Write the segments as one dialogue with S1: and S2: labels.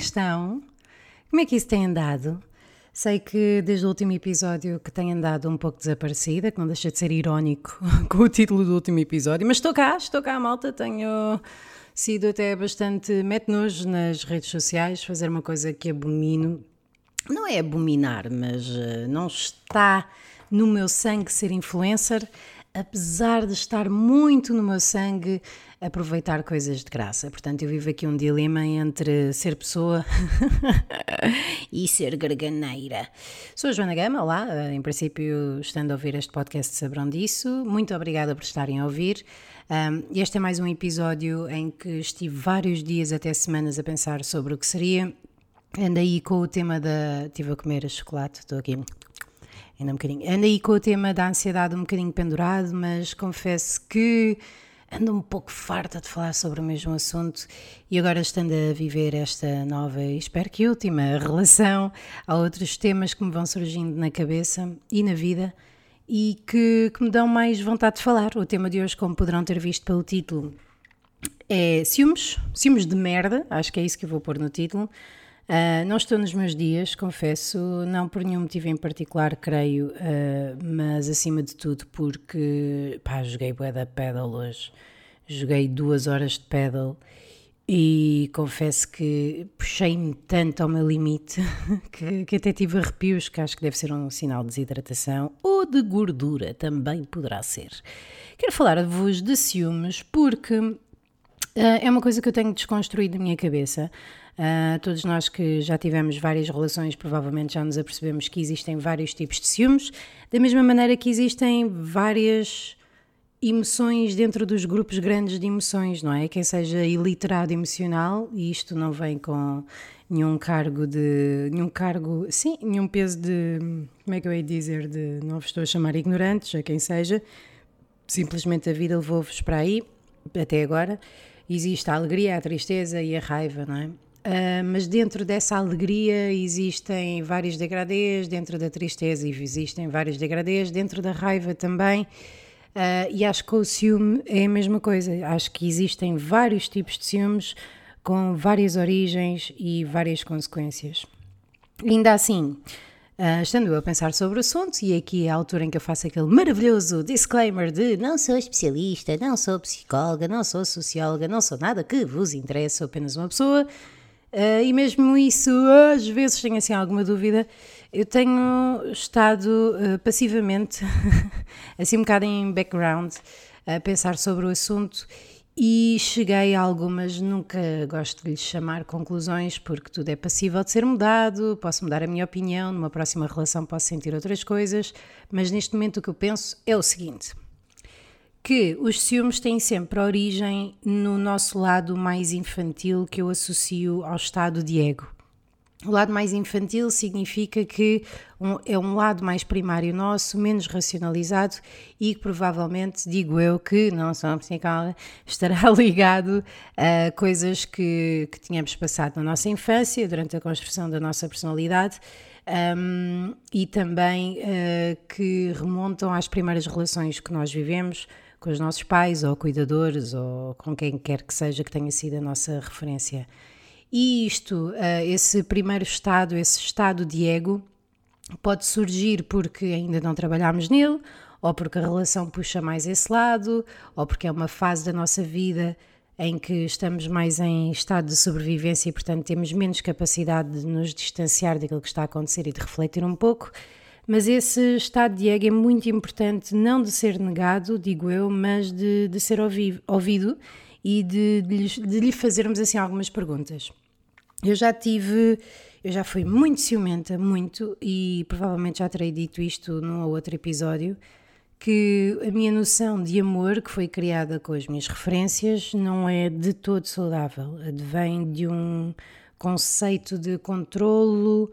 S1: que estão? Como é que isso tem andado? Sei que desde o último episódio que tem andado um pouco desaparecida, que não deixa de ser irónico com o título do último episódio, mas estou cá, estou cá, malta, tenho sido até bastante mete-nojo nas redes sociais, fazer uma coisa que abomino. Não é abominar, mas uh, não está no meu sangue ser influencer, apesar de estar muito no meu sangue aproveitar coisas de graça. Portanto, eu vivo aqui um dilema entre ser pessoa e ser garganeira. Sou a Joana Gama, olá. Eh, em princípio, estando a ouvir este podcast, saberão disso. Muito obrigada por estarem a ouvir. Um, este é mais um episódio em que estive vários dias, até semanas, a pensar sobre o que seria. Ando aí com o tema da. Estive a comer chocolate, estou aqui ainda um bocadinho. Ando aí com o tema da ansiedade um bocadinho pendurado, mas confesso que ando um pouco farta de falar sobre o mesmo assunto e agora estando a viver esta nova e espero que última relação, há outros temas que me vão surgindo na cabeça e na vida e que, que me dão mais vontade de falar. O tema de hoje, como poderão ter visto pelo título, é ciúmes, ciúmes de merda, acho que é isso que eu vou pôr no título. Uh, não estou nos meus dias, confesso, não por nenhum motivo em particular, creio, uh, mas acima de tudo porque, pá, joguei bué da pedal hoje, joguei duas horas de pedal e confesso que puxei-me tanto ao meu limite que, que, até tive arrepios, que acho que deve ser um sinal de desidratação ou de gordura, também poderá ser. Quero falar-vos de ciúmes porque é uma coisa que eu tenho desconstruído na minha cabeça. Uh, todos nós que já tivemos várias relações, provavelmente já nos apercebemos que existem vários tipos de ciúmes, da mesma maneira que existem várias emoções dentro dos grupos grandes de emoções, não é? Quem seja iliterado emocional, e isto não vem com nenhum cargo de. nenhum cargo. sim, nenhum peso de. como é que eu ia dizer? de. não vos estou a chamar ignorantes, a quem seja, simplesmente a vida levou-vos para aí, até agora. Existe a alegria, a tristeza e a raiva, não é? Uh, mas dentro dessa alegria existem vários degradês, dentro da tristeza existem vários degradês, dentro da raiva também. Uh, e acho que o ciúme é a mesma coisa. Acho que existem vários tipos de ciúmes com várias origens e várias consequências. Ainda assim, uh, estando eu a pensar sobre o assunto, e aqui é a altura em que eu faço aquele maravilhoso disclaimer de não sou especialista, não sou psicóloga, não sou socióloga, não sou nada que vos interesse, sou apenas uma pessoa Uh, e mesmo isso, às vezes tenho assim alguma dúvida. Eu tenho estado uh, passivamente, assim um bocado em background, a pensar sobre o assunto e cheguei a algumas, nunca gosto de lhes chamar conclusões, porque tudo é passível de ser mudado, posso mudar a minha opinião, numa próxima relação posso sentir outras coisas, mas neste momento o que eu penso é o seguinte que os ciúmes têm sempre origem no nosso lado mais infantil que eu associo ao estado de ego. O lado mais infantil significa que um, é um lado mais primário nosso, menos racionalizado e que provavelmente, digo eu, que não sou psicóloga, estará ligado a coisas que, que tínhamos passado na nossa infância, durante a construção da nossa personalidade um, e também uh, que remontam às primeiras relações que nós vivemos com os nossos pais ou cuidadores ou com quem quer que seja que tenha sido a nossa referência. E isto, eh, esse primeiro estado, esse estado de ego, pode surgir porque ainda não trabalhámos nele, ou porque a relação puxa mais esse lado, ou porque é uma fase da nossa vida em que estamos mais em estado de sobrevivência e, portanto, temos menos capacidade de nos distanciar daquilo que está a acontecer e de refletir um pouco. Mas esse estado de ego é muito importante, não de ser negado, digo eu, mas de, de ser ouvi, ouvido e de, de, de lhe fazermos assim algumas perguntas. Eu já tive, eu já fui muito ciumenta, muito, e provavelmente já terei dito isto num ou outro episódio, que a minha noção de amor, que foi criada com as minhas referências, não é de todo saudável. Advém de um conceito de controlo,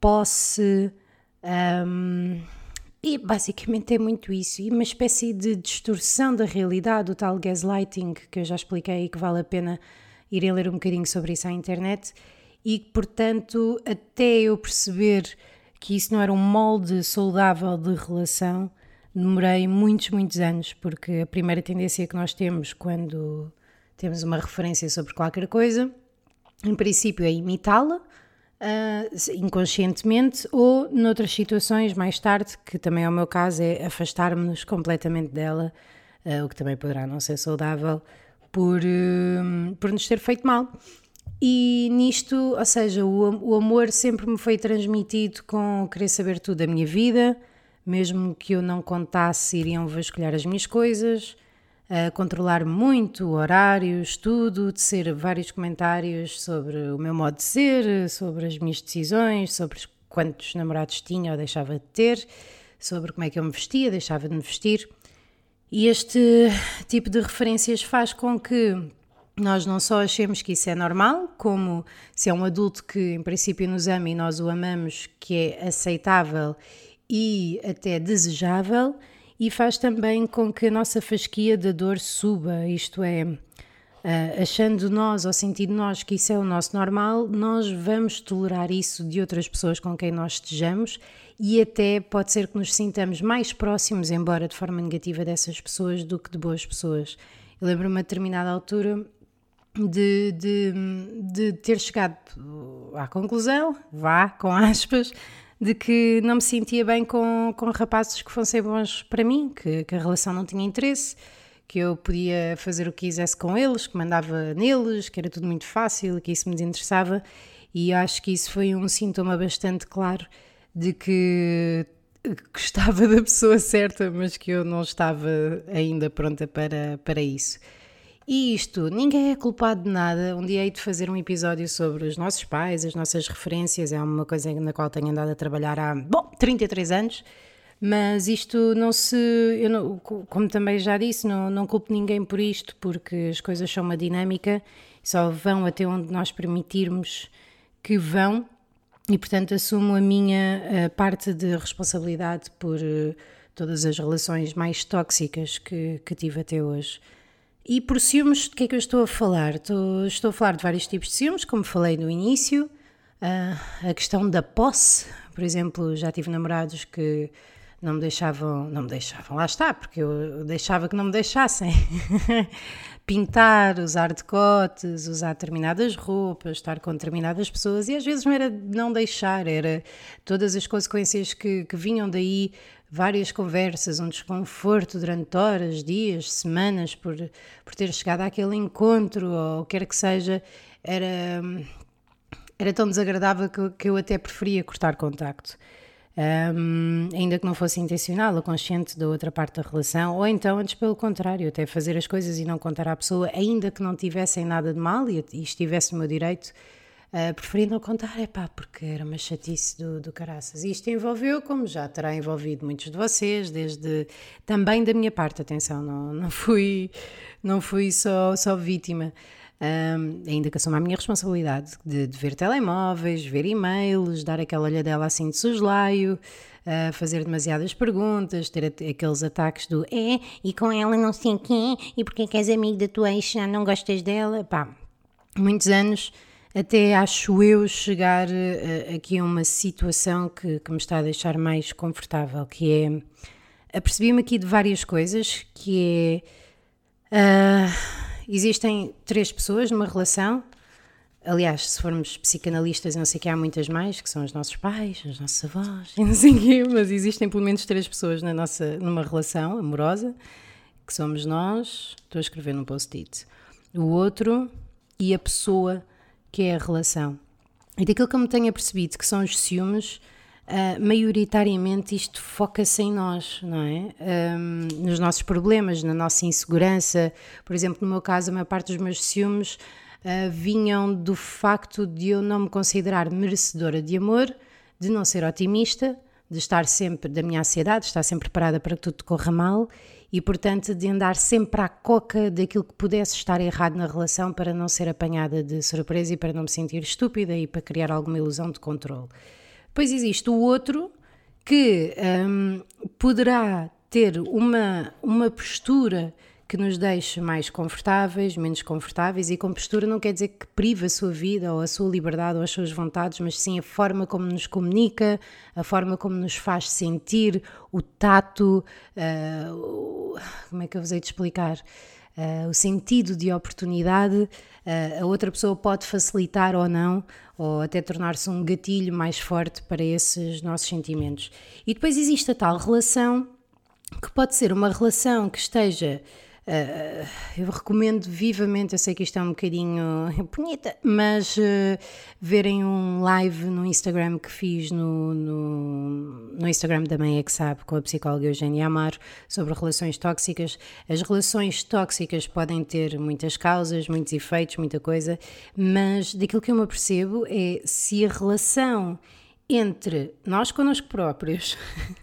S1: posse, um, e basicamente é muito isso, e uma espécie de distorção da realidade, o tal gaslighting que eu já expliquei e que vale a pena irem ler um bocadinho sobre isso à internet, e portanto, até eu perceber que isso não era um molde saudável de relação, demorei muitos, muitos anos, porque a primeira tendência que nós temos quando temos uma referência sobre qualquer coisa em princípio, é imitá-la. Uh, inconscientemente ou noutras situações mais tarde, que também é o meu caso, é afastar-me-nos completamente dela, uh, o que também poderá não ser saudável por, uh, por nos ter feito mal. E nisto, ou seja, o, o amor sempre me foi transmitido com querer saber tudo da minha vida, mesmo que eu não contasse, iriam vasculhar as minhas coisas, a controlar muito horários, tudo, de ser vários comentários sobre o meu modo de ser, sobre as minhas decisões, sobre quantos namorados tinha ou deixava de ter, sobre como é que eu me vestia, deixava de me vestir. E este tipo de referências faz com que nós não só achemos que isso é normal, como se é um adulto que em princípio nos ama e nós o amamos, que é aceitável e até desejável, e faz também com que a nossa fasquia da dor suba, isto é, achando nós ou sentindo nós que isso é o nosso normal, nós vamos tolerar isso de outras pessoas com quem nós estejamos e até pode ser que nos sintamos mais próximos, embora de forma negativa, dessas pessoas do que de boas pessoas. Eu lembro-me a determinada altura de, de, de ter chegado à conclusão, vá, com aspas, de que não me sentia bem com, com rapazes que fossem bons para mim, que, que, a relação não tinha interesse, que eu podia fazer o que quisesse com eles, que mandava neles, que era tudo muito fácil, que isso me desinteressava, e acho que isso foi um sintoma bastante claro de que gostava da pessoa certa, mas que eu não estava ainda pronta para, para isso. E isto, ninguém é culpado de nada. Um dia hei de fazer um episódio sobre os nossos pais, as nossas referências, é uma coisa na qual tenho andado a trabalhar há, bom, 33 anos. Mas isto não se. Eu não, como também já disse, não, não culpo ninguém por isto, porque as coisas são uma dinâmica, só vão até onde nós permitirmos que vão, e portanto assumo a minha a parte de responsabilidade por uh, todas as relações mais tóxicas que, que tive até hoje. E por ciúmes, de que é que eu estou a falar? Estou, estou a falar de vários tipos de ciúmes, como falei no início. Uh, a questão da posse, por exemplo, já tive namorados que não me deixavam, não me deixavam, lá está, porque eu deixava que não me deixassem pintar, usar decotes, usar determinadas roupas, estar com determinadas pessoas, e às vezes não era não deixar, era todas as consequências que, que vinham daí várias conversas, um desconforto durante horas, dias, semanas por, por ter chegado àquele encontro ou o que quer que seja, era, era tão desagradável que, que eu até preferia cortar contacto. Um, ainda que não fosse intencional ou consciente da outra parte da relação, ou então, antes pelo contrário, até fazer as coisas e não contar à pessoa, ainda que não tivessem nada de mal e, e estivesse no meu direito, Uh, preferi não contar, é pá, porque era uma chatice do, do caraças. E isto envolveu, como já terá envolvido muitos de vocês, desde também da minha parte, atenção, não, não fui, não fui só, só vítima. Um, ainda que assuma a minha responsabilidade de, de ver telemóveis, ver e-mails, dar aquela olhadela assim de soslaio, uh, fazer demasiadas perguntas, ter aqueles ataques do é, e com ela não sei quem, e porque que és amigo da tua ex, não gostas dela, pá, muitos anos até acho eu chegar uh, aqui a uma situação que, que, me está a deixar mais confortável, que é apercebi-me aqui de várias coisas, que é uh, existem três pessoas numa relação. Aliás, se formos psicanalistas, não sei que há muitas mais, que são os nossos pais, os nossos avós, não sei quê, mas existem pelo menos três pessoas na nossa, numa relação amorosa, que somos nós, estou a escrever num post-it, o outro e a pessoa que é a relação. E daquilo que eu me tenho percebido, que são os ciúmes, uh, maioritariamente isto foca-se em nós, não é? Um, nos nossos problemas, na nossa insegurança. Por exemplo, no meu caso, a maior parte dos meus ciúmes uh, vinham do facto de eu não me considerar merecedora de amor, de não ser otimista, de estar sempre, da minha ansiedade, de estar sempre preparada para que tudo corra mal e, portanto, de andar sempre à coca daquilo que pudesse estar errado na relação para não ser apanhada de surpresa e para não me sentir estúpida e para criar alguma ilusão de controle. Depois existe o outro que hum, poderá ter uma, uma postura que nos deixe mais confortáveis, menos confortáveis, e com postura não quer dizer que prive a sua vida ou a sua liberdade ou as suas vontades, mas sim a forma como nos comunica, a forma como nos faz sentir, o tato, uh, como é que eu vos hei de explicar? uh, o sentido de oportunidade, uh, a outra pessoa pode facilitar ou não, ou até tornar-se um gatilho mais forte para esses nossos sentimentos. E depois existe a tal relação que pode ser uma relação que esteja Uh, eu recomendo vivamente, eu sei que isto é um bocadinho bonita, mas uh, verem um live no Instagram que fiz no, no, no, Instagram da Mãe é que sabe, com a psicóloga Eugênia Amaro, sobre relações tóxicas. As relações tóxicas podem ter muitas causas, muitos efeitos, muita coisa, mas daquilo que eu me apercebo é se a relação entre nós connosco próprios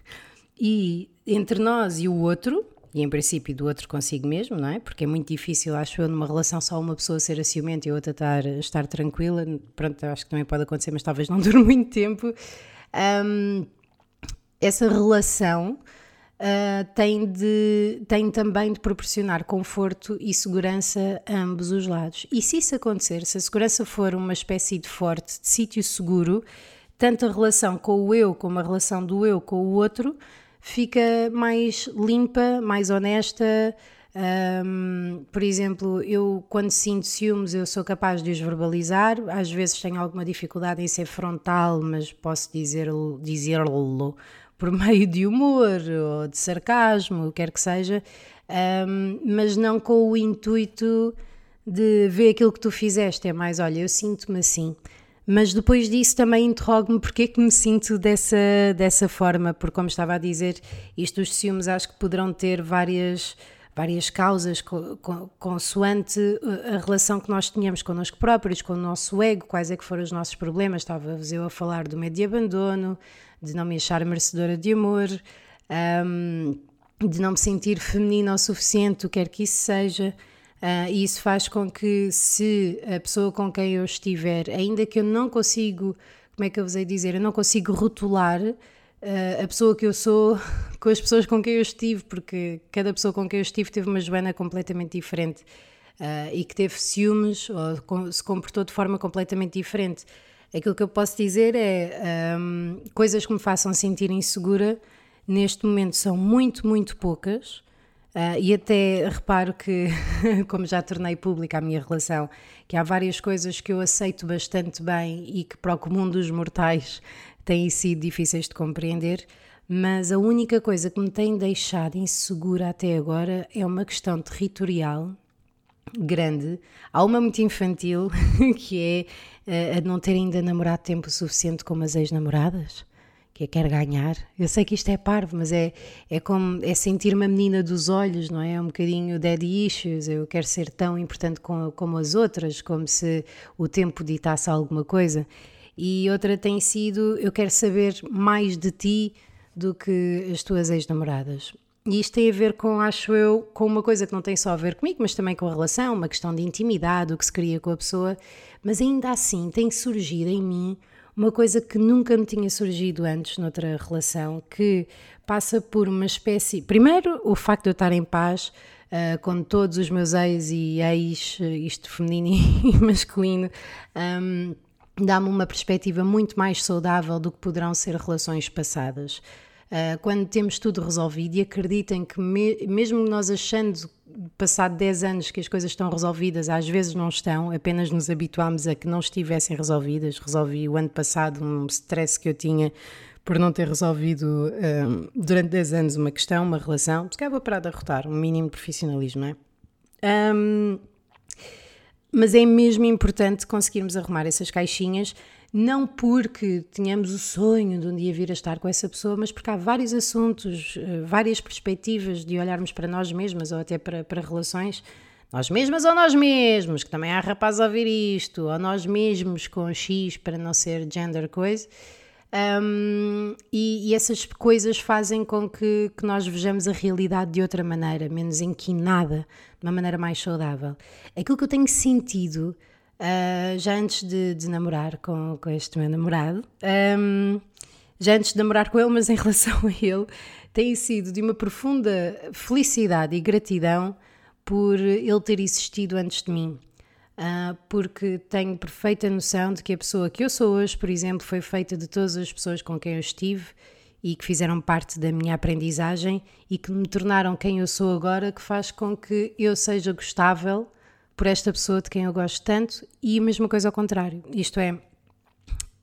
S1: e entre nós e o outro e em princípio do outro consigo mesmo, não é? Porque é muito difícil, acho eu, numa relação só uma pessoa ser ciumenta e outra estar, estar tranquila. Pronto, acho que também pode acontecer, mas talvez não dure muito tempo. Um, essa relação uh, tem, de, tem também de proporcionar conforto e segurança a ambos os lados. E se isso acontecer, se a segurança for uma espécie de forte, de sítio seguro, tanto a relação com o eu como a relação do eu com o outro fica mais limpa, mais honesta. Um, por exemplo, eu quando sinto ciúmes, eu sou capaz de os verbalizar. Às vezes tenho alguma dificuldade em ser frontal, mas posso dizer-lo dizer por meio de humor ou de sarcasmo, o que quer que seja, um, mas não com o intuito de ver aquilo que tu fizeste. É mais, olha, eu sinto-me assim. Mas depois disso também interrogo-me porque é que me sinto dessa, dessa forma, porque como estava a dizer, isto dos ciúmes acho que poderão ter várias, várias causas consoante uh, a relação que nós tínhamos connosco próprios, com o nosso ego, quais é que foram os nossos problemas, estava-vos eu a falar do medo de abandono, de não me achar merecedora de amor, um, de não me sentir feminina o suficiente, o que quer que isso seja, Uh, e isso faz com que, se a pessoa com quem eu estiver, ainda que eu não consigo, como é que eu vos hei dizer, eu não consigo rotular uh, a pessoa que eu sou com as pessoas com quem eu estive, porque cada pessoa com quem eu estive teve uma Joana completamente diferente uh, e que teve ciúmes ou se comportou de forma completamente diferente. Aquilo que eu posso dizer é um, coisas que me façam sentir insegura neste momento são muito, muito poucas. Uh, e até reparo que, como já tornei pública a minha relação, que há várias coisas que eu aceito bastante bem e que para o comum dos mortais têm sido difíceis de compreender, mas a única coisa que me tem deixado insegura até agora é uma questão territorial grande. Há uma muito infantil, que é uh, a não ter ainda namorado tempo suficiente como as ex-namoradas que é quer ganhar. Eu sei que isto é parvo, mas é, é como é sentir uma menina dos olhos, não é? É um bocadinho daddy issues. Eu quero ser tão importante como, como as outras, como se o tempo ditasse alguma coisa. E outra tem sido: eu quero saber mais de ti do que as tuas ex-namoradas. E isto tem a ver com, acho eu, com uma coisa que não tem só a ver comigo, mas também com a relação, uma questão de intimidade, o que se cria com a pessoa, mas ainda assim tem surgido em mim uma coisa que nunca me tinha surgido antes noutra relação, que passa por uma espécie. Primeiro, o facto de eu estar em paz uh, com todos os meus ex e ex, isto feminino e masculino, um, dá-me uma perspectiva muito mais saudável do que poderão ser relações passadas. Uh, quando temos tudo resolvido, e acreditem que, me, mesmo nós achando passado 10 anos que as coisas estão resolvidas, às vezes não estão, apenas nos habituámos a que não estivessem resolvidas. Resolvi o ano passado um stress que eu tinha por não ter resolvido um, durante 10 anos uma questão, uma relação. Se calhar vou parar de arrotar, um mínimo profissionalismo, não é? Um, mas é mesmo importante conseguirmos arrumar essas caixinhas não porque tenhamos o sonho de um dia vir a estar com essa pessoa, mas porque há vários assuntos, eh, várias perspectivas de olharmos para nós mesmas ou até para, para relações, nós mesmas ou nós mesmos, que também há rapazes a ouvir isto, ou nós mesmos com X para não ser gender coisa. Um, e, e, essas coisas fazem com que, que, nós vejamos a realidade de outra maneira, menos inquinada, de uma maneira mais saudável. Aquilo que eu tenho sentido uh, já antes de, de, namorar com, com este meu namorado, um, já antes de namorar com ele, mas em relação a ele, tem sido de uma profunda felicidade e gratidão por ele ter existido antes de mim. Uh, porque tenho perfeita noção de que a pessoa que eu sou hoje, por exemplo, foi feita de todas as pessoas com quem eu estive e que fizeram parte da minha aprendizagem e que me tornaram quem eu sou agora, que faz com que eu seja gostável por esta pessoa de quem eu gosto tanto e a mesma coisa ao contrário. Isto é,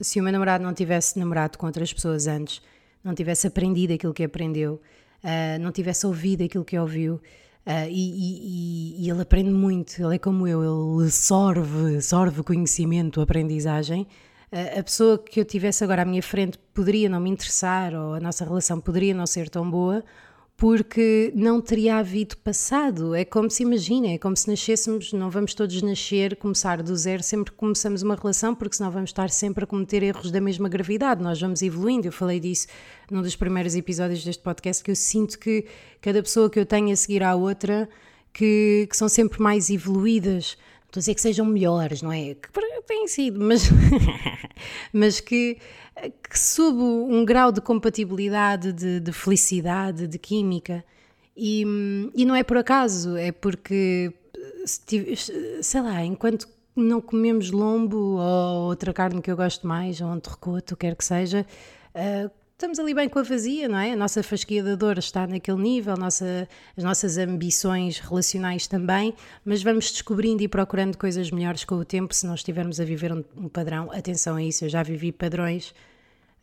S1: se o meu namorado não tivesse namorado com outras pessoas antes, não tivesse aprendido aquilo que aprendeu, uh, não tivesse ouvido aquilo que ouviu, uh, e, e, e, ele aprende muito, ele é como eu, ele sorve, sorve conhecimento, aprendizagem. Uh, a pessoa que eu tivesse agora à minha frente poderia não me interessar, ou a nossa relação poderia não ser tão boa, porque não teria havido passado. É como se imagina, é como se nascêssemos, não vamos todos nascer, começar do zero sempre que começamos uma relação, porque senão vamos estar sempre a cometer erros da mesma gravidade. Nós vamos evoluindo. Eu falei disso num dos primeiros episódios deste podcast, que eu sinto que cada pessoa que eu tenho a seguir à outra, que, que são sempre mais evoluídas. Estou a dizer que sejam melhores, não é? Que têm sido, mas, mas que que sube um grau de compatibilidade, de, de felicidade, de química. E, e, não é por acaso, é porque, sei lá, enquanto não comemos lombo ou outra carne que eu gosto mais, ou um terrocoto, quer que seja, uh, estamos ali bem com a vazia, não é? A nossa fasquia da dor está naquele nível, nossa, as nossas ambições relacionais também, mas vamos descobrindo e procurando coisas melhores com o tempo se não estivermos a viver um, um padrão. Atenção a isso, eu já vivi padrões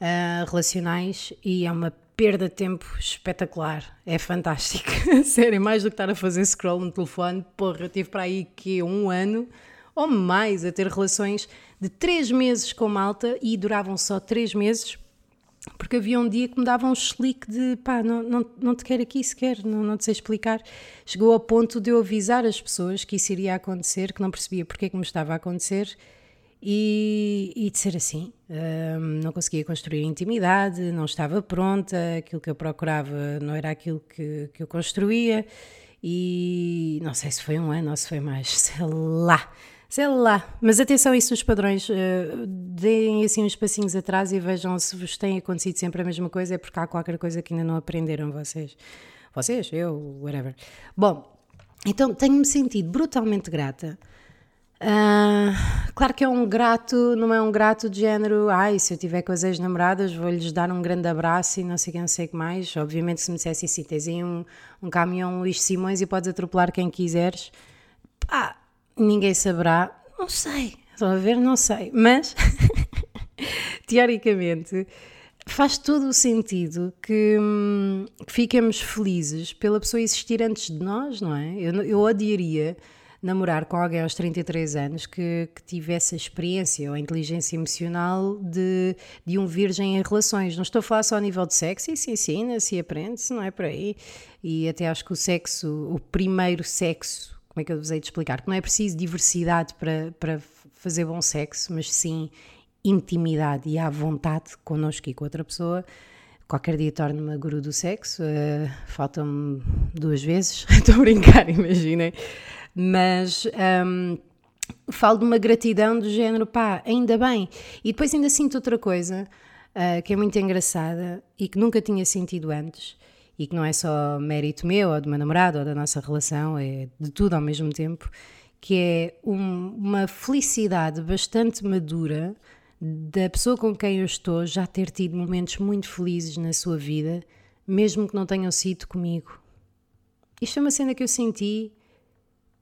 S1: uh, relacionais e é uma perda de tempo espetacular. É fantástico. Sério, mais do que estar a fazer scroll no telefone, porra, eu tive para aí que um ano ou mais a ter relações de três meses com malta e duravam só três meses porque havia um dia que me dava um slick de pá, não, não, não te quero aqui sequer, não, não te sei explicar. Chegou ao ponto de eu avisar as pessoas que isso iria acontecer, que não percebia porque é que me estava a acontecer e, e de ser assim. Um, não conseguia construir intimidade, não estava pronta, aquilo que eu procurava não era aquilo que, que eu construía e não sei se foi um ano ou se foi mais, sei lá Sei lá, mas atenção a isso dos padrões, uh, deem assim uns passinhos atrás e vejam se vos tem acontecido sempre a mesma coisa, é porque há qualquer coisa que ainda não aprenderam vocês. Vocês, eu, whatever. Bom, então tenho-me sentido brutalmente grata. Uh, claro que é um grato, não é um grato de género, ai, se eu tiver com as ex-namoradas vou-lhes dar um grande abraço e não sei quem, sei o que mais. Obviamente, se me dissessem assim, tens aí um, um caminhão Luís Simões e podes atropelar quem quiseres, pá ninguém saberá. Não sei, estão a ver? Não sei. Mas, teoricamente, faz todo o sentido que, hum, que fiquemos felizes pela pessoa existir antes de nós, não é? Eu, eu odiaria namorar com alguém aos 33 anos que, que tivesse a experiência ou a inteligência emocional de, de um virgem em relações. Não estou a falar só a nível de sexo, se ensina, se aprende, se não é por aí. E até acho que o sexo, o primeiro sexo como é que eu vos hei de explicar? Que não é preciso diversidade para, para fazer bom sexo, mas sim intimidade e à vontade connosco e com outra pessoa. Qualquer dia torno-me a guru do sexo, uh, faltam-me duas vezes, estou a brincar, imaginem. Mas um, falo de uma gratidão do género, pá, ainda bem. E depois ainda sinto outra coisa uh, que é muito engraçada e que nunca tinha sentido antes e que não é só mérito meu ou do meu namorado ou da nossa relação, é de tudo ao mesmo tempo, que é um, uma felicidade bastante madura da pessoa com quem eu estou já ter tido momentos muito felizes na sua vida, mesmo que não tenham sido comigo. Isto é uma cena que eu senti,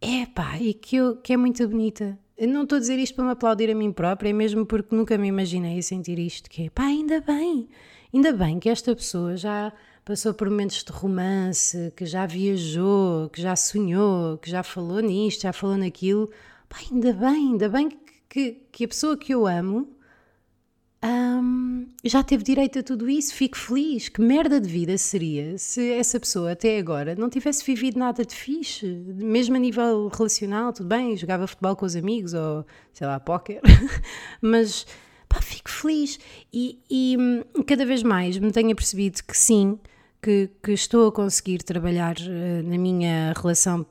S1: é pá, e que, eu, que é muito bonita. Eu não estou a dizer isto para me aplaudir a mim própria, é mesmo porque nunca me imaginei a sentir isto, que é pá, ainda bem, ainda bem que esta pessoa já passou por momentos de romance, que já viajou, que já sonhou, que já falou nisto, já falou naquilo. Pá, ainda bem, ainda bem que, que, que a pessoa que eu amo um, já teve direito a tudo isso, fico feliz. Que merda de vida seria se essa pessoa até agora não tivesse vivido nada de fixe, mesmo a nível relacional, tudo bem, jogava futebol com os amigos ou sei lá, póquer, mas pá, fico feliz. E, e hum, cada vez mais me tenho percebido que sim que, que, estou a conseguir trabalhar uh, na minha relação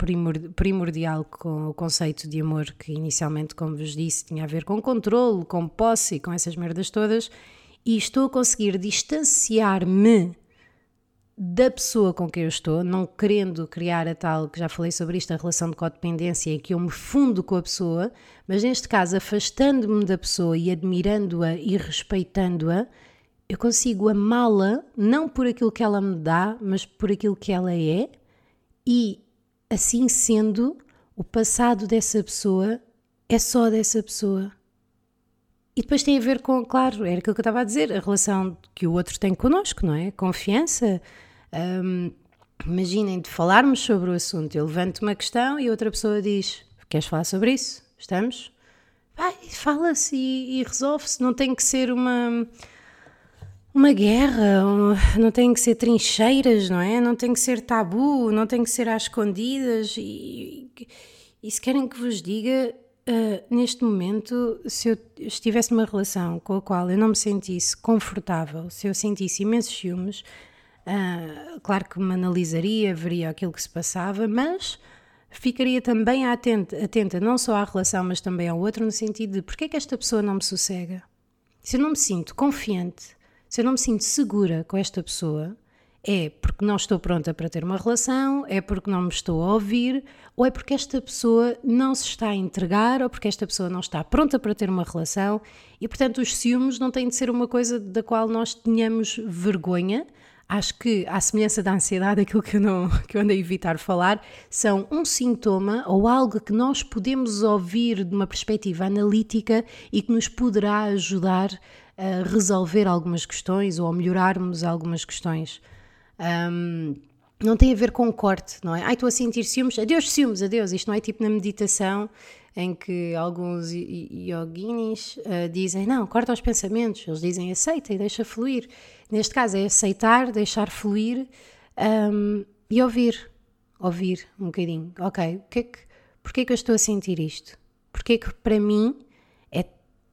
S1: primordial com o conceito de amor, que inicialmente, como vos disse, tinha a ver com controle, com posse com essas merdas todas, e estou a conseguir distanciar-me da pessoa com quem eu estou, não querendo criar a tal, que já falei sobre isto, a relação de codependência em que eu me fundo com a pessoa, mas neste caso afastando-me da pessoa e admirando-a e respeitando-a, eu consigo amá-la não por aquilo que ela me dá, mas por aquilo que ela é, e assim sendo, o passado dessa pessoa é só dessa pessoa. E depois tem a ver com, claro, era aquilo que eu estava a dizer, a relação que o outro tem connosco, não é? Confiança. Um, imaginem de falarmos sobre o assunto. Eu levanto uma questão e outra pessoa diz: Queres falar sobre isso? Estamos? Vai, fala-se e, e resolve-se. Não tem que ser uma uma guerra, não tem que ser trincheiras, não é? Não tem que ser tabu, não tem que ser às escondidas. E, e se querem que vos diga, uh, neste momento, se eu estivesse numa relação com a qual eu não me sentisse confortável, se eu sentisse imensos ciúmes, uh, claro que me analisaria, veria aquilo que se passava, mas ficaria também atenta, atenta não só à relação, mas também ao outro, no sentido de porque é que esta pessoa não me sossega? Se eu não me sinto confiante, se eu não me sinto segura com esta pessoa, é porque não estou pronta para ter uma relação, é porque não me estou a ouvir, ou é porque esta pessoa não se está a entregar, ou porque esta pessoa não está pronta para ter uma relação, e portanto os ciúmes não têm de ser uma coisa da qual nós tenhamos vergonha. Acho que, à semelhança da ansiedade, aquilo que eu, não, que eu ando a evitar falar, são um sintoma ou algo que nós podemos ouvir de uma perspectiva analítica e que nos poderá ajudar a resolver algumas questões ou a melhorarmos algumas questões. Um, não tem a ver com corte, não é? Ai, estou a sentir ciúmes, adeus ciúmes, adeus. Isto não é tipo na meditação em que alguns yoginis uh, dizem, não, corta os pensamentos. Eles dizem aceita e deixa fluir. Neste caso é aceitar, deixar fluir um, e ouvir. Ouvir um bocadinho. Ok, o que é que, porquê é que eu estou a sentir isto? Porquê é que para mim é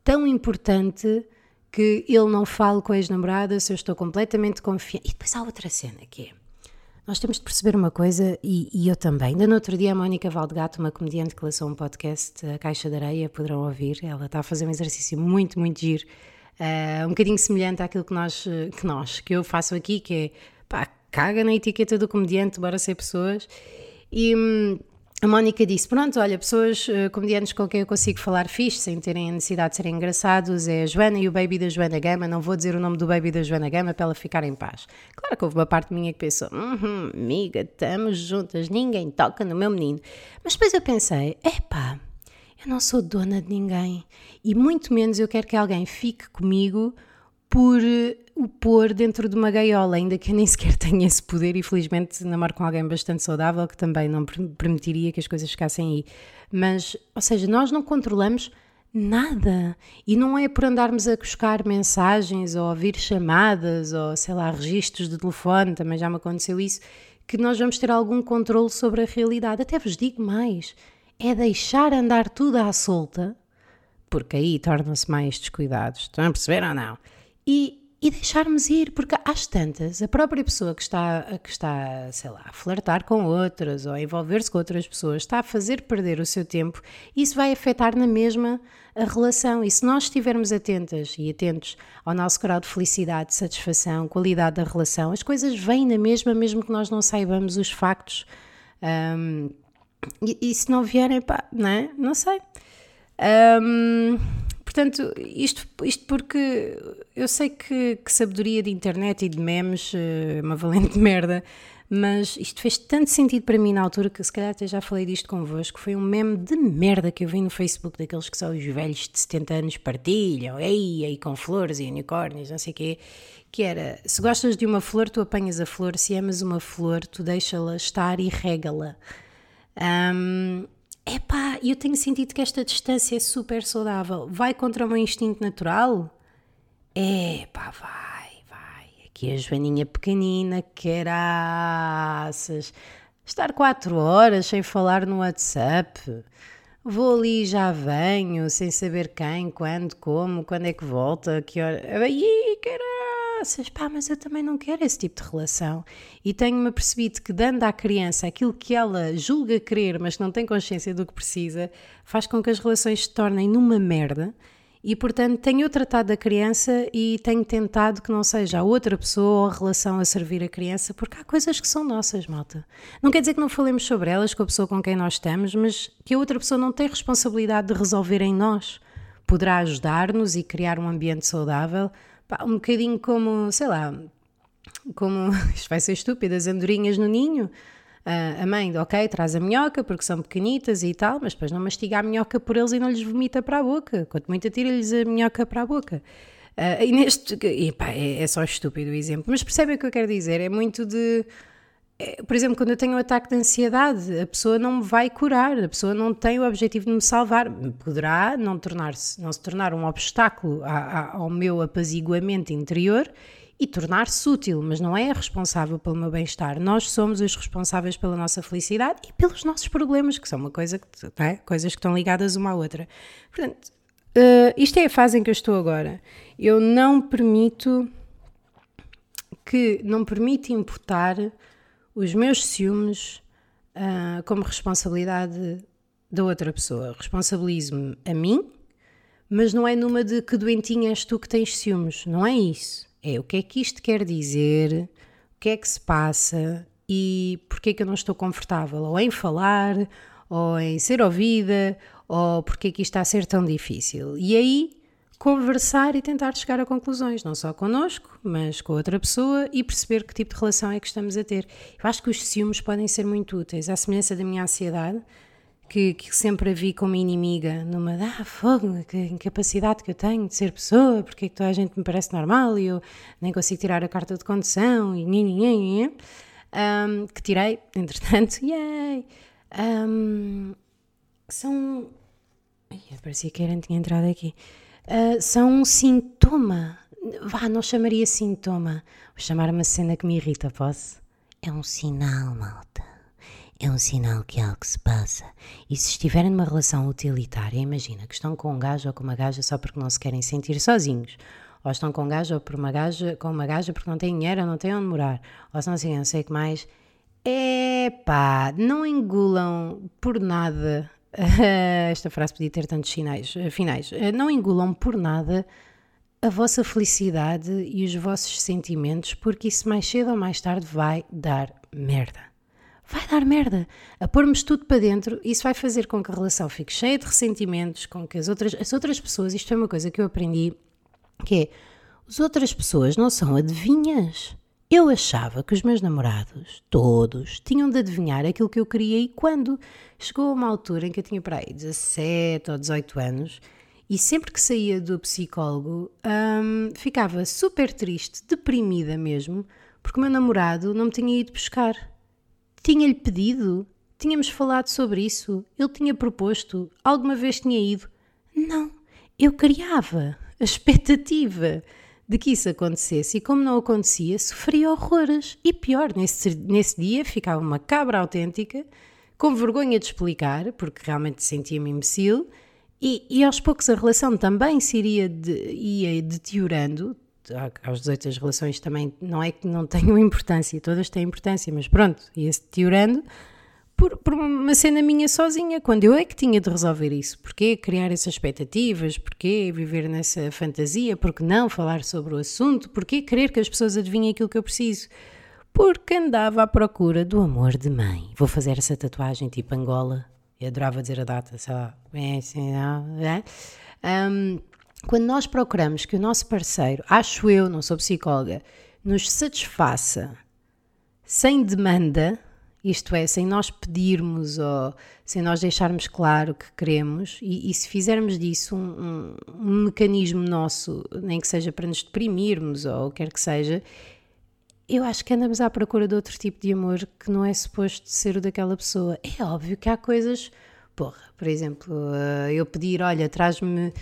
S1: tão importante que ele não fale com a ex-namorada se eu estou completamente confiante. E depois há outra cena que é. Nós temos de perceber uma coisa, e, e, eu também. Ainda no outro dia, a Mónica Valdegato, uma comediante que lançou um podcast, A Caixa de Areia, poderão ouvir. Ela está a fazer um exercício muito, muito giro, uh, um bocadinho semelhante àquilo que nós, que nós, que eu faço aqui, que é pá, caga na etiqueta do comediante, bora ser pessoas. E. Hum, a Mónica disse: Pronto, olha, pessoas, uh, comediantes com quem eu consigo falar fixe, sem terem a necessidade de serem engraçados, é a Joana e o baby da Joana Gama. Não vou dizer o nome do baby da Joana Gama para ela ficar em paz. Claro que houve uma parte minha que pensou: uhum, amiga, estamos juntas, ninguém toca no meu menino. Mas depois eu pensei: epá, eu não sou dona de ninguém e muito menos eu quero que alguém fique comigo por eh, o pôr dentro de uma gaiola, ainda que eu nem sequer tenha esse poder e felizmente namoro com alguém bastante saudável que também não permitiria que as coisas ficassem aí. Mas, ou seja, nós não controlamos nada. E não é por andarmos a buscar mensagens ou ouvir chamadas ou, sei lá, registros de telefone, também já me aconteceu isso, que nós vamos ter algum controle sobre a realidade. Até vos digo mais, é deixar andar tudo à solta, porque aí tornam-se mais descuidados. Estão a perceber ou não? E, e deixarmos ir, porque às tantas, a própria pessoa que está, que está, sei lá, a flertar com outras ou a envolver-se com outras pessoas está a fazer perder o seu tempo isso vai afetar na mesma a relação. E se nós estivermos atentas e atentos ao nosso grau de felicidade, satisfação, qualidade da relação, as coisas vêm na mesma, mesmo que nós não saibamos os factos. Um, e, e, se não vierem, pá, não é? Não sei. Um, Portanto, isto, isto porque eu sei que, que sabedoria de internet e de memes eh, é uma valente merda, mas isto fez tanto sentido para mim na altura que se calhar até já falei disto convosco. Foi um meme de merda que eu vi no Facebook daqueles que são os velhos de 70 anos partilham, ei, aí com flores e unicórnios, não sei o quê. Que era: se gostas de uma flor, tu apanhas a flor, se amas uma flor, tu deixa-la estar e rega-la. Um, epá, eu tenho sentido que esta distância é super saudável. Vai contra o meu instinto natural? Epá, vai, vai. Aqui a Joaninha pequenina, caraças. Estar quatro horas sem falar no WhatsApp. Vou ali e já venho, sem saber quem, quando, como, quando é que volta, que hora. Ai, caralho! Pá, mas eu também não quero esse tipo de relação. E tenho-me apercebido que dando à criança aquilo que ela julga querer, mas não tem consciência do que precisa, faz com que as relações se tornem numa merda. E portanto tenho tratado da criança e tenho tentado que não seja a outra pessoa ou a relação a servir a criança, porque há coisas que são nossas, malta. Não quer dizer que não falemos sobre elas com a pessoa com quem nós estamos, mas que a outra pessoa não tem responsabilidade de resolver em nós. Poderá ajudar-nos e criar um ambiente saudável, pá, um bocadinho como, sei lá, como, isto vai ser estúpido, as andorinhas no ninho. Uh, a mãe, ok, traz a minhoca porque são pequenitas e tal, mas depois não mastiga a minhoca por eles e não lhes vomita para a boca. Quanto muito atira-lhes a minhoca para a boca. Uh, e neste. E pá, é, é, só estúpido o exemplo, mas percebem o que eu quero dizer? É muito de. É, por exemplo, quando eu tenho um ataque de ansiedade, a pessoa não me vai curar, a pessoa não tem o objetivo de me salvar. Poderá não, tornar -se, não se tornar um obstáculo a, a, ao meu apaziguamento interior e tornar-se útil, mas não é responsável pelo meu bem-estar. Nós somos os responsáveis pela nossa felicidade e pelos nossos problemas, que são uma coisa que, é? coisas que estão ligadas uma à outra. Portanto, uh, isto é a fase em que eu estou agora. Eu não permito que não permito imputar os meus ciúmes uh, como responsabilidade da outra pessoa. Responsabilizo-me a mim, mas não é numa de que doentinha és tu que tens ciúmes. Não é isso. É o que é que isto quer dizer, o que é que se passa e porquê que eu não estou confortável ou em falar, ou em ser ouvida, ou porquê que isto está a ser tão difícil. E aí conversar e tentar chegar a conclusões, não só connosco, mas com outra pessoa e perceber que tipo de relação é que estamos a ter. Eu acho que os ciúmes podem ser muito úteis, à semelhança da minha ansiedade, que, que sempre a vi como inimiga, numa, ah, fogo, que incapacidade que eu tenho de ser pessoa, porque é que toda a gente me parece normal e eu nem consigo tirar a carta de condução e nhin, um, que tirei, entretanto, yay! Um, são. Ai, parecia que era, tinha entrado aqui. Uh, são um sintoma. Vá, não chamaria sintoma. Vou chamar uma cena que me irrita, posso? É um sinal, malta é um sinal que algo se passa. E se estiverem numa relação utilitária, imagina que estão com um gajo ou com uma gaja só porque não se querem sentir sozinhos, ou estão com um gajo ou por uma gaja, com uma gaja porque não têm dinheiro ou não têm onde morar, ou estão assim, não sei o que mais. Epá, não engulam por nada. Esta frase podia ter tantos sinais, finais. Não engulam por nada a vossa felicidade e os vossos sentimentos, porque isso mais cedo ou mais tarde vai dar merda vai dar merda. A pormos tudo para dentro, isso vai fazer com que a relação fique cheia de ressentimentos, com que as outras, as outras pessoas, isto é uma coisa que eu aprendi, que é, as outras pessoas não são adivinhas. Eu achava que os meus namorados, todos, tinham de adivinhar aquilo que eu queria e quando. Chegou uma altura em que eu tinha para aí 17 ou 18 anos e sempre que saía do psicólogo hum, ficava super triste, deprimida mesmo, porque o meu namorado não me tinha ido buscar. Tinha-lhe pedido? Tínhamos falado sobre isso? Ele tinha proposto? Alguma vez tinha ido? Não, eu criava a expectativa de que isso acontecesse. E, como não acontecia, sofria horrores. E pior, nesse, nesse dia ficava uma cabra autêntica, com vergonha de explicar, porque realmente sentia-me imbecil, e, e, aos poucos a relação também se iria de, ia deteriorando, aos 18 as relações também não é que não tenham importância, todas têm importância, mas pronto, ia-se deteriorando por, por, uma cena minha sozinha, quando eu é que tinha de resolver isso. Porquê criar essas expectativas? Porquê viver nessa fantasia? Porquê não falar sobre o assunto? Porquê querer que as pessoas adivinhem aquilo que eu preciso? Porque andava à procura do amor de mãe. Vou fazer essa tatuagem tipo Angola. Eu adorava dizer a data, sei lá. É, não, é? Um, quando nós procuramos que o nosso parceiro, acho eu, não sou psicóloga, nos satisfaça sem demanda, isto é, sem nós pedirmos ou sem nós deixarmos claro que queremos, e, e se fizermos disso um, um, um, mecanismo nosso, nem que seja para nos deprimirmos ou o que quer que seja, eu acho que andamos à procura de outro tipo de amor que não é suposto ser o daquela pessoa. É óbvio que há coisas, porra, por exemplo, eh, eu pedir, olha, traz-me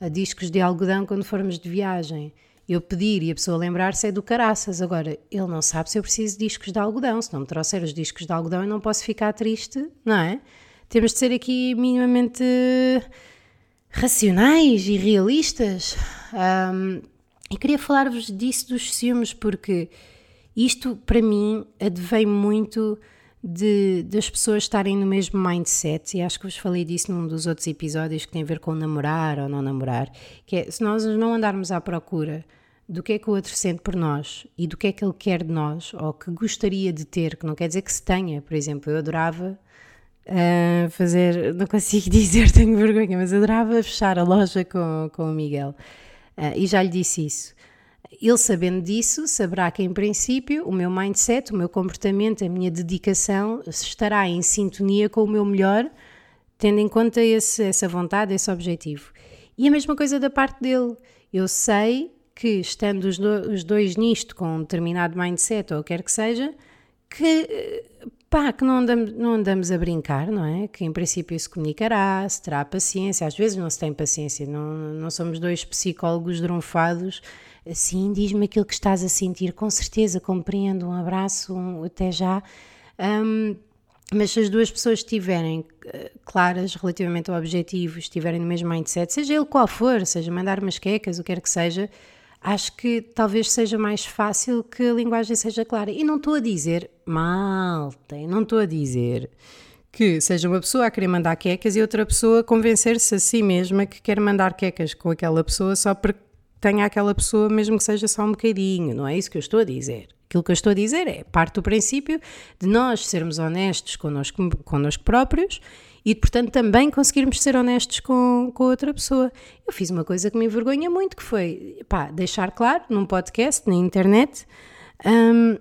S1: a discos de algodão quando formos de viagem. Eu pedir e a pessoa lembrar-se é do caraças. Agora, ele não sabe se eu preciso de discos de algodão. Se não me trouxer os discos de algodão, eu não posso ficar triste, não é? Temos de ser aqui minimamente racionais e realistas. Um, e queria falar-vos disso dos ciúmes, porque isto, para mim, advém muito de, das pessoas estarem no mesmo mindset, e acho que vos falei disso num dos outros episódios que tem a ver com namorar ou não namorar, que é se nós não andarmos à procura do que é que o outro sente por nós e do que é que ele quer de nós ou que gostaria de ter, que não quer dizer que se tenha, por exemplo, eu adorava uh, fazer, não consigo dizer, tenho vergonha, mas adorava fechar a loja com, com o Miguel uh, e já lhe disse isso. Ele sabendo disso, saberá que em princípio o meu mindset, o meu comportamento, a minha dedicação estará em sintonia com o meu melhor, tendo em conta esse, essa vontade, esse objetivo. E a mesma coisa da parte dele. Eu sei que, estando os, do, os dois nisto, com um determinado mindset ou o que quer que seja, que pá, que não andamos, não andamos a brincar, não é? Que em princípio se comunicará, se terá paciência, às vezes não se tem paciência, não, não somos dois psicólogos drunfados, assim, diz-me aquilo que estás a sentir, com certeza, compreendo, um abraço, um, até já. Um, mas se as duas pessoas estiverem eh, claras relativamente ao objetivo, estiverem no mesmo mindset, seja ele qual for, seja mandar umas quecas, o que quer que seja, acho que talvez seja mais fácil que a linguagem seja clara. E não estou a dizer, malta, não estou a dizer que seja uma pessoa a querer mandar quecas e outra pessoa convencer-se a si mesma que quer mandar quecas com aquela pessoa só porque tenha aquela pessoa, mesmo que seja só um bocadinho. Não é isso que eu estou a dizer. Aquilo que eu estou a dizer é parte do princípio de nós sermos honestos connosco, connosco próprios e, portanto, também conseguirmos ser honestos com, com outra pessoa. Eu fiz uma coisa que me envergonha muito, que foi pá, deixar claro num podcast, na internet, um,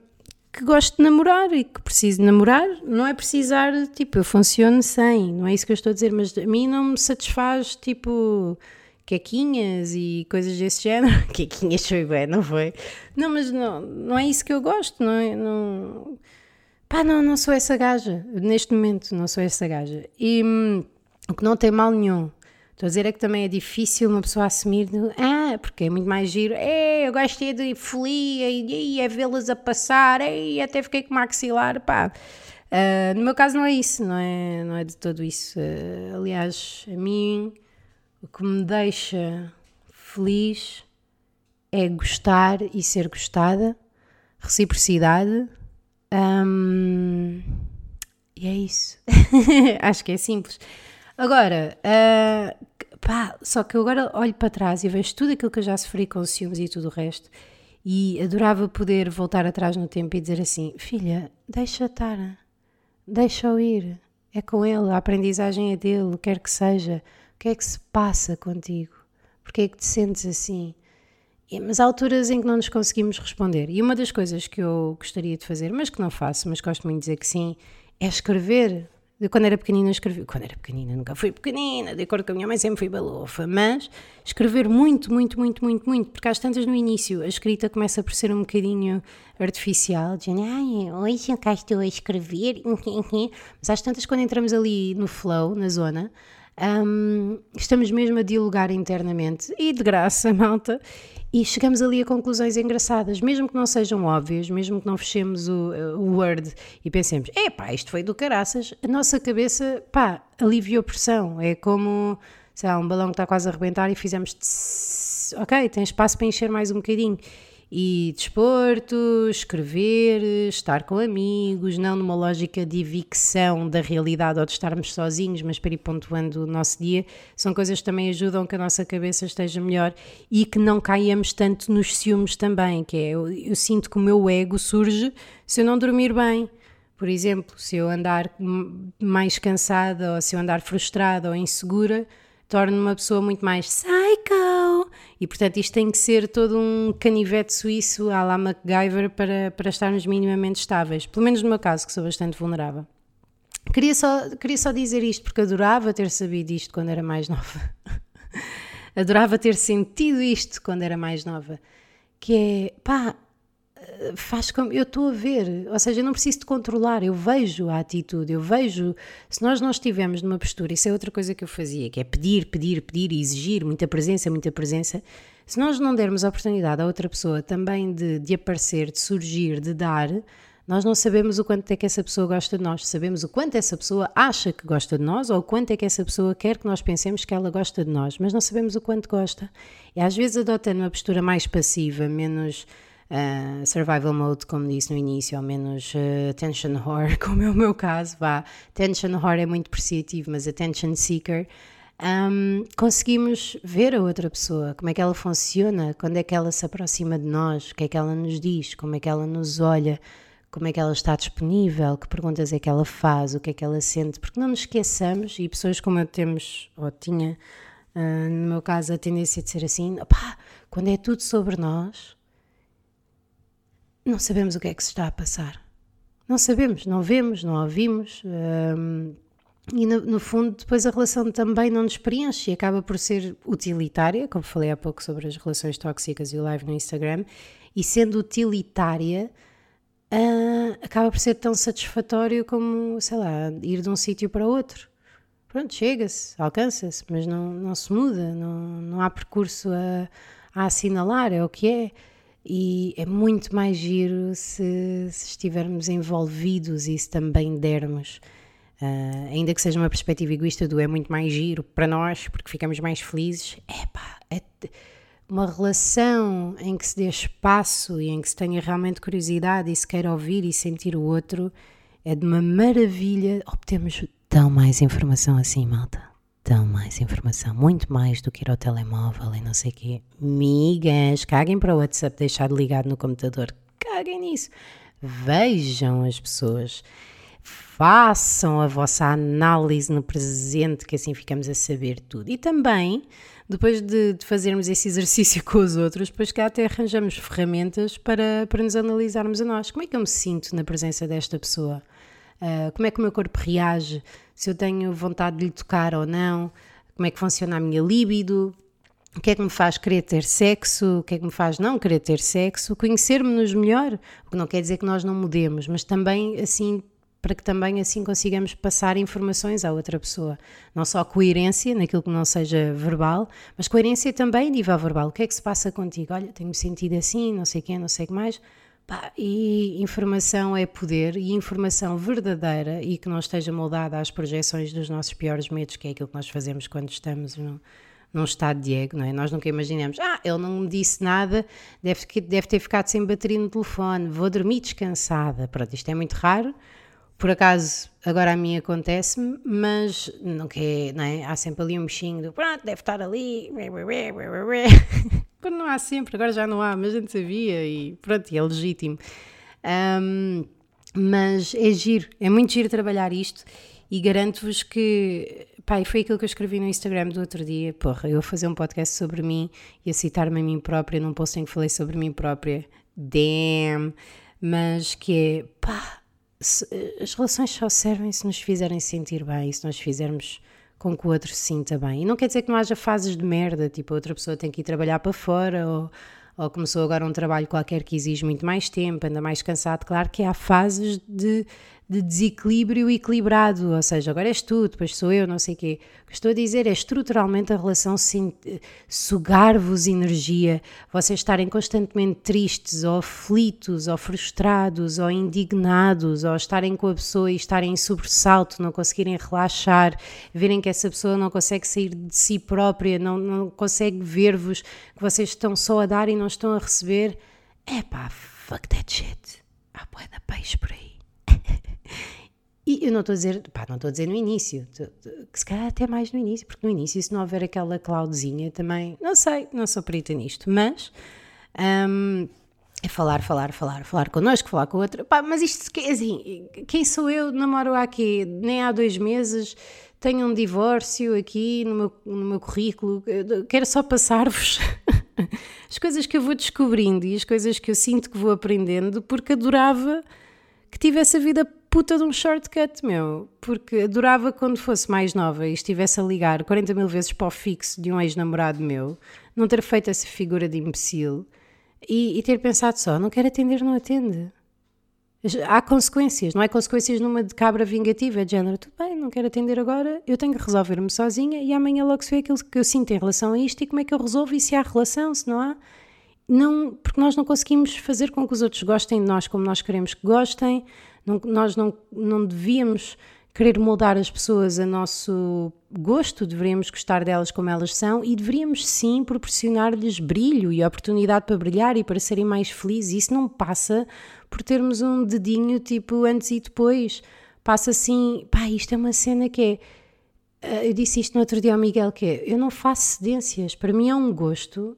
S1: que gosto de namorar e que preciso de namorar. Não é precisar, tipo, eu funciono sem, não é isso que eu estou a dizer, mas a mim não me satisfaz, tipo quequinhas e coisas desse género. Quequinhas foi bem, não foi? Não, mas não, não é isso que eu gosto, não é? Não, pá, não, não sou essa gaja. Neste momento não sou essa gaja. E hum, o que não tem mal nenhum. Estou a dizer é que também é difícil uma pessoa assumir, de, ah, porque é muito mais giro, é, eu gostei de folia e, e é vê-las a passar, e até fiquei com maxilar, pá. Uh, no meu caso não é isso, não é, não é de todo isso. Uh, aliás, a mim o que me deixa feliz é gostar e ser gostada, reciprocidade. Um, e é isso. Acho que é simples. Agora, uh, pá, só que eu agora olho para trás e vejo tudo aquilo que eu já sofri com ciúmes e tudo o resto e adorava poder voltar atrás no tempo e dizer assim: filha, deixa estar, deixa-o ir, é com ele, a aprendizagem é dele, quer que seja. O que é que se passa contigo? Porquê é que te sentes assim? Mas há alturas em que não nos conseguimos responder. E uma das coisas que eu gostaria de fazer, mas que não faço, mas gosto muito de dizer que sim, é escrever. De quando era pequenina, escrevi. Quando era pequenina, nunca fui pequenina, de acordo com a minha mãe, sempre fui balofa. Mas escrever muito, muito, muito, muito, muito. Porque às tantas no início a escrita começa por ser um bocadinho artificial, dizendo, ai, hoje cá estou a escrever. Mas às tantas, quando entramos ali no flow, na zona, um, estamos mesmo a dialogar internamente e de graça, malta, e chegamos ali a conclusões engraçadas, mesmo que não sejam óbvias, mesmo que não fechemos o, o Word e pensemos, é pá, isto foi do caraças, a nossa cabeça, pá, aliviou pressão. É como, sei lá, um balão que está quase a arrebentar e fizemos, tss, ok, tem espaço para encher mais um bocadinho. E desporto, escrever, estar com amigos, não numa lógica de evicção da realidade ou de estarmos sozinhos, mas para ir pontuando o nosso dia, são coisas que também ajudam que a nossa cabeça esteja melhor e que não caiamos tanto nos ciúmes também, que é, eu, eu sinto que o meu ego surge se eu não dormir bem. Por exemplo, se eu andar mais cansada ou se eu andar frustrada ou insegura, torno-me uma pessoa muito mais psycho. E portanto, isto tem que ser todo um canivete suíço à la MacGyver para, para estarmos minimamente estáveis. Pelo menos no meu caso, que sou bastante vulnerável. Queria só, queria só dizer isto porque adorava ter sabido isto quando era mais nova. adorava ter sentido isto quando era mais nova. Que é, pá, faz como eu estou a ver, ou seja, eu não preciso de controlar, eu vejo a atitude, eu vejo. Se nós não estivermos numa postura, isso é outra coisa que eu fazia, que é pedir, pedir, pedir e exigir muita presença, muita presença. Se nós não dermos a oportunidade a outra pessoa também de, de aparecer, de surgir, de dar, nós não sabemos o quanto é que essa pessoa gosta de nós, sabemos o quanto essa pessoa acha que gosta de nós ou o quanto é que essa pessoa quer que nós pensemos que ela gosta de nós, mas não sabemos o quanto gosta. E às vezes adotando uma postura mais passiva, menos uh, survival mode, como disse no início, ou menos uh, attention whore, como é o meu caso, vá. Attention whore é muito apreciativo, mas attention seeker. Um, conseguimos ver a outra pessoa, como é que ela funciona, quando é que ela se aproxima de nós, o que é que ela nos diz, como é que ela nos olha, como é que ela está disponível, que perguntas é que ela faz, o que é que ela sente, porque não nos esqueçamos, e pessoas como eu temos, ou tinha, uh, no meu caso, a tendência de ser assim, opá, quando é tudo sobre nós, não sabemos o que é que se está a passar. Não sabemos, não vemos, não ouvimos. Hum, e no, no, fundo, depois a relação também não nos preenche e acaba por ser utilitária, como falei há pouco sobre as relações tóxicas e o live no Instagram, e sendo utilitária, uh, acaba por ser tão satisfatório como, sei lá, ir de um sítio para outro. Pronto, chega-se, alcança-se, mas não, não se muda, não, não há percurso a, a assinalar, é o que é. E é muito mais giro se, se estivermos envolvidos e se também dermos. Uh, ainda que seja uma perspectiva egoísta do é muito mais giro para nós, porque ficamos mais felizes, epá, é uma relação em que se dê espaço e em que se tenha realmente curiosidade e se queira ouvir e sentir o outro, é de uma maravilha. Obtemos tão mais informação assim, malta. Tão mais informação, muito mais do que ir ao telemóvel e não sei o quê. Migas, caguem para o WhatsApp deixar ligado no computador. Caguem nisso. Vejam as pessoas façam a vossa análise no presente, que assim ficamos a saber tudo. E também, depois de, de fazermos esse exercício com os outros, depois que até arranjamos ferramentas para, para nos analisarmos a nós. Como é que eu me sinto na presença desta pessoa? Uh, como é que o meu corpo reage? Se eu tenho vontade de lhe tocar ou não? Como é que funciona a minha libido? O que é que me faz querer ter sexo? O que é que me faz não querer ter sexo? Conhecermos-nos melhor, o que não quer dizer que nós não mudemos, mas também assim para que também assim consigamos passar informações à outra pessoa. Não só coerência naquilo que não seja verbal, mas coerência também a nível verbal. O que é que se passa contigo? Olha, tenho-me sentido assim, não sei quem, não sei o que mais. Pá, e informação é poder e informação verdadeira e que não esteja moldada às projeções dos nossos piores medos, que é aquilo que nós fazemos quando estamos no, num estado de ego, não é? Nós nunca imaginamos, ah, ele não me disse nada, deve, deve ter ficado sem bateria no telefone, vou dormir descansada. Pronto, isto é muito raro, por acaso, agora a mim acontece-me, mas não quer, não é? Há sempre ali um bichinho do pronto, deve estar ali. Quando não há sempre, agora já não há, mas a gente sabia e pronto, e é legítimo. Um, mas é giro, é muito giro trabalhar isto e garanto-vos que, pá, foi aquilo que eu escrevi no Instagram do outro dia, porra, eu a fazer um podcast sobre mim e a citar-me a mim própria num post em que falei sobre mim própria, damn, mas que é, pá, se, as relações só servem se nos fizerem sentir bem, se nós fizermos com que o outro se sinta bem. E não quer dizer que não haja fases de merda, tipo, a outra pessoa tem que ir trabalhar para fora ou, ou começou agora um trabalho qualquer que exige muito mais tempo, anda mais cansado. Claro que há fases de de desequilíbrio equilibrado, ou seja, agora és tu, depois sou eu, não sei o quê. O que estou a dizer é estruturalmente a relação sugar-vos energia, vocês estarem constantemente tristes, ou aflitos, ou frustrados, ou indignados, ou estarem com a pessoa e estarem em sobressalto, não conseguirem relaxar, verem que essa pessoa não consegue sair de si própria, não, não consegue ver-vos, que vocês estão só a dar e não estão a receber. É pá, fuck that shit. Há boé da peixe por aí. E eu não estou a dizer, pá, não estou a dizer no início, que se calhar até mais no início, porque no início, se não houver aquela cloudzinha também, não sei, não sou perita nisto, mas um, é falar, falar, falar, falar connosco, falar com outra, pá, mas isto, assim, quem sou eu? Namoro há aqui, nem há dois meses, tenho um divórcio aqui no meu, no meu currículo, quero só passar-vos as coisas que eu vou descobrindo e as coisas que eu sinto que vou aprendendo, porque adorava que tivesse a vida puta de um shortcut, meu. Porque adorava quando fosse mais nova e estivesse a ligar 40 mil vezes para o fixo de um ex-namorado meu, não ter feito essa figura de imbecil e, e ter pensado só: não quero atender, não atende. Há consequências, não é consequências numa de cabra vingativa, é de género, tudo bem, não quero atender agora, eu tenho que resolver-me sozinha e amanhã logo se vê aquilo que eu sinto em relação a isto e como é que eu resolvo e se há relação, se não há. Não, porque nós não conseguimos fazer com que os outros gostem de nós como nós queremos que gostem, não, nós não, não devíamos querer moldar as pessoas a nosso gosto, deveríamos gostar delas como elas são e deveríamos sim proporcionar-lhes brilho e oportunidade para brilhar e para serem mais felizes. Isso não passa por termos um dedinho tipo antes e depois. Passa assim, pá, isto é uma cena que é. Eh, eu disse isto no outro dia ao Miguel, que é, eu não faço cedências, para mim é um gosto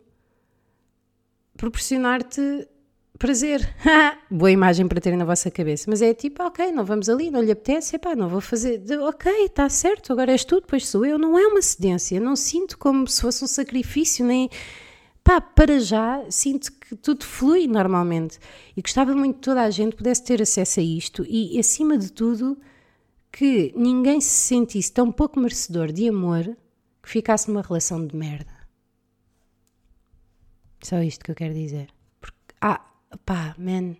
S1: proporcionar-te prazer. Boa imagem para terem na vossa cabeça. Mas é tipo, ok, não vamos ali, não lhe apetece, epá, não vou fazer. Ok, está certo, agora és tu, depois sou eu. Não é uma cedência, não sinto como se fosse um sacrifício, nem. pá, para já sinto que tudo flui normalmente e gostava muito que toda a gente pudesse ter acesso a isto e, acima de tudo, que ninguém se sentisse tão pouco merecedor de amor que ficasse numa relação de merda. Só isto que eu quero dizer. Porque, ah, pá, man,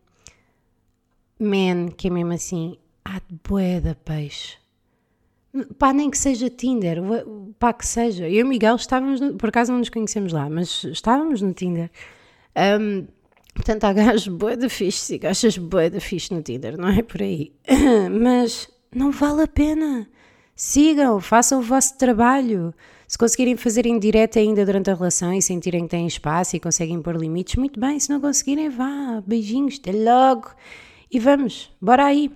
S1: man, que é mesmo assim, há de boeda peixe Pá, nem que seja Tinder, pá, que seja. Eu e o Miguel estávamos, no, por acaso não nos conhecemos lá, mas estávamos no Tinder. Um, portanto, há gajos boa da fixe gajas boa da fixe no Tinder, não é por aí. mas não vale a pena. Sigam, façam o vosso trabalho. Se conseguirem fazer em direto ainda durante a relação e sentirem que têm espaço e conseguem pôr limites, muito bem. Se não conseguirem, vá. Beijinhos, até logo. E vamos, bora aí.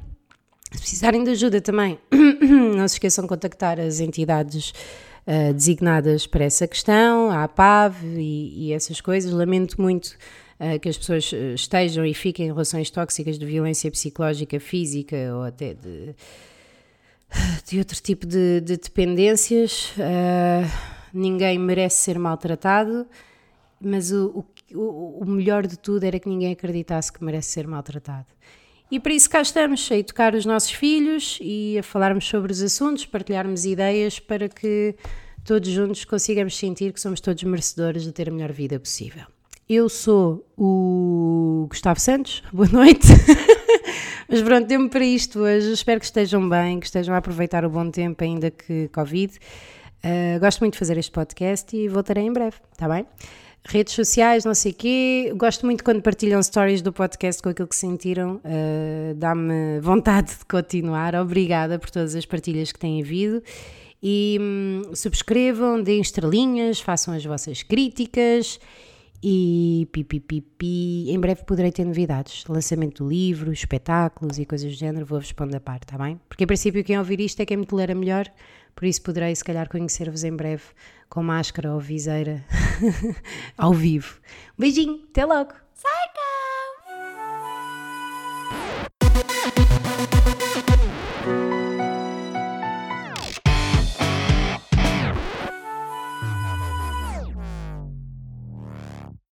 S1: Se precisarem de ajuda também, não se esqueçam de contactar as entidades uh, designadas para essa questão, a APAV e, e essas coisas. Lamento muito uh, que as pessoas eh, estejam e fiquem em relações tóxicas de violência psicológica, física ou até de, de outro tipo de, de dependências. Uh, ninguém merece ser maltratado, mas o, o, o melhor de tudo era que ninguém acreditasse que merece ser maltratado. E para isso cá estamos, a educar os nossos filhos e a falarmos sobre os assuntos, partilharmos ideias para que todos juntos consigamos sentir que somos todos merecedores de ter a melhor vida possível. Eu sou o Gustavo Santos, boa noite. Mas pronto, deu-me para isto hoje. Espero que estejam bem, que estejam a aproveitar o bom tempo, ainda que Covid. Uh, gosto muito de fazer este podcast e voltarei em breve, está bem? redes sociais, não sei o quê. Gosto muito quando partilham stories do podcast com aquilo que sentiram. Uh, Dá-me vontade de continuar. Obrigada por todas as partilhas que têm havido. E hum, subscrevam, deem estrelinhas, façam as vossas críticas. E pi, pi, pi, pi. em breve poderei ter novidades. Lançamento do livro, espetáculos e coisas do género. Vou-vos pondo a par, está bem? Porque, em princípio, quem ouvir isto é quem me tolera melhor. Por isso, poderei, se calhar, conhecer-vos em breve com máscara ou viseira ao vivo. Um beijinho, até logo! Sai,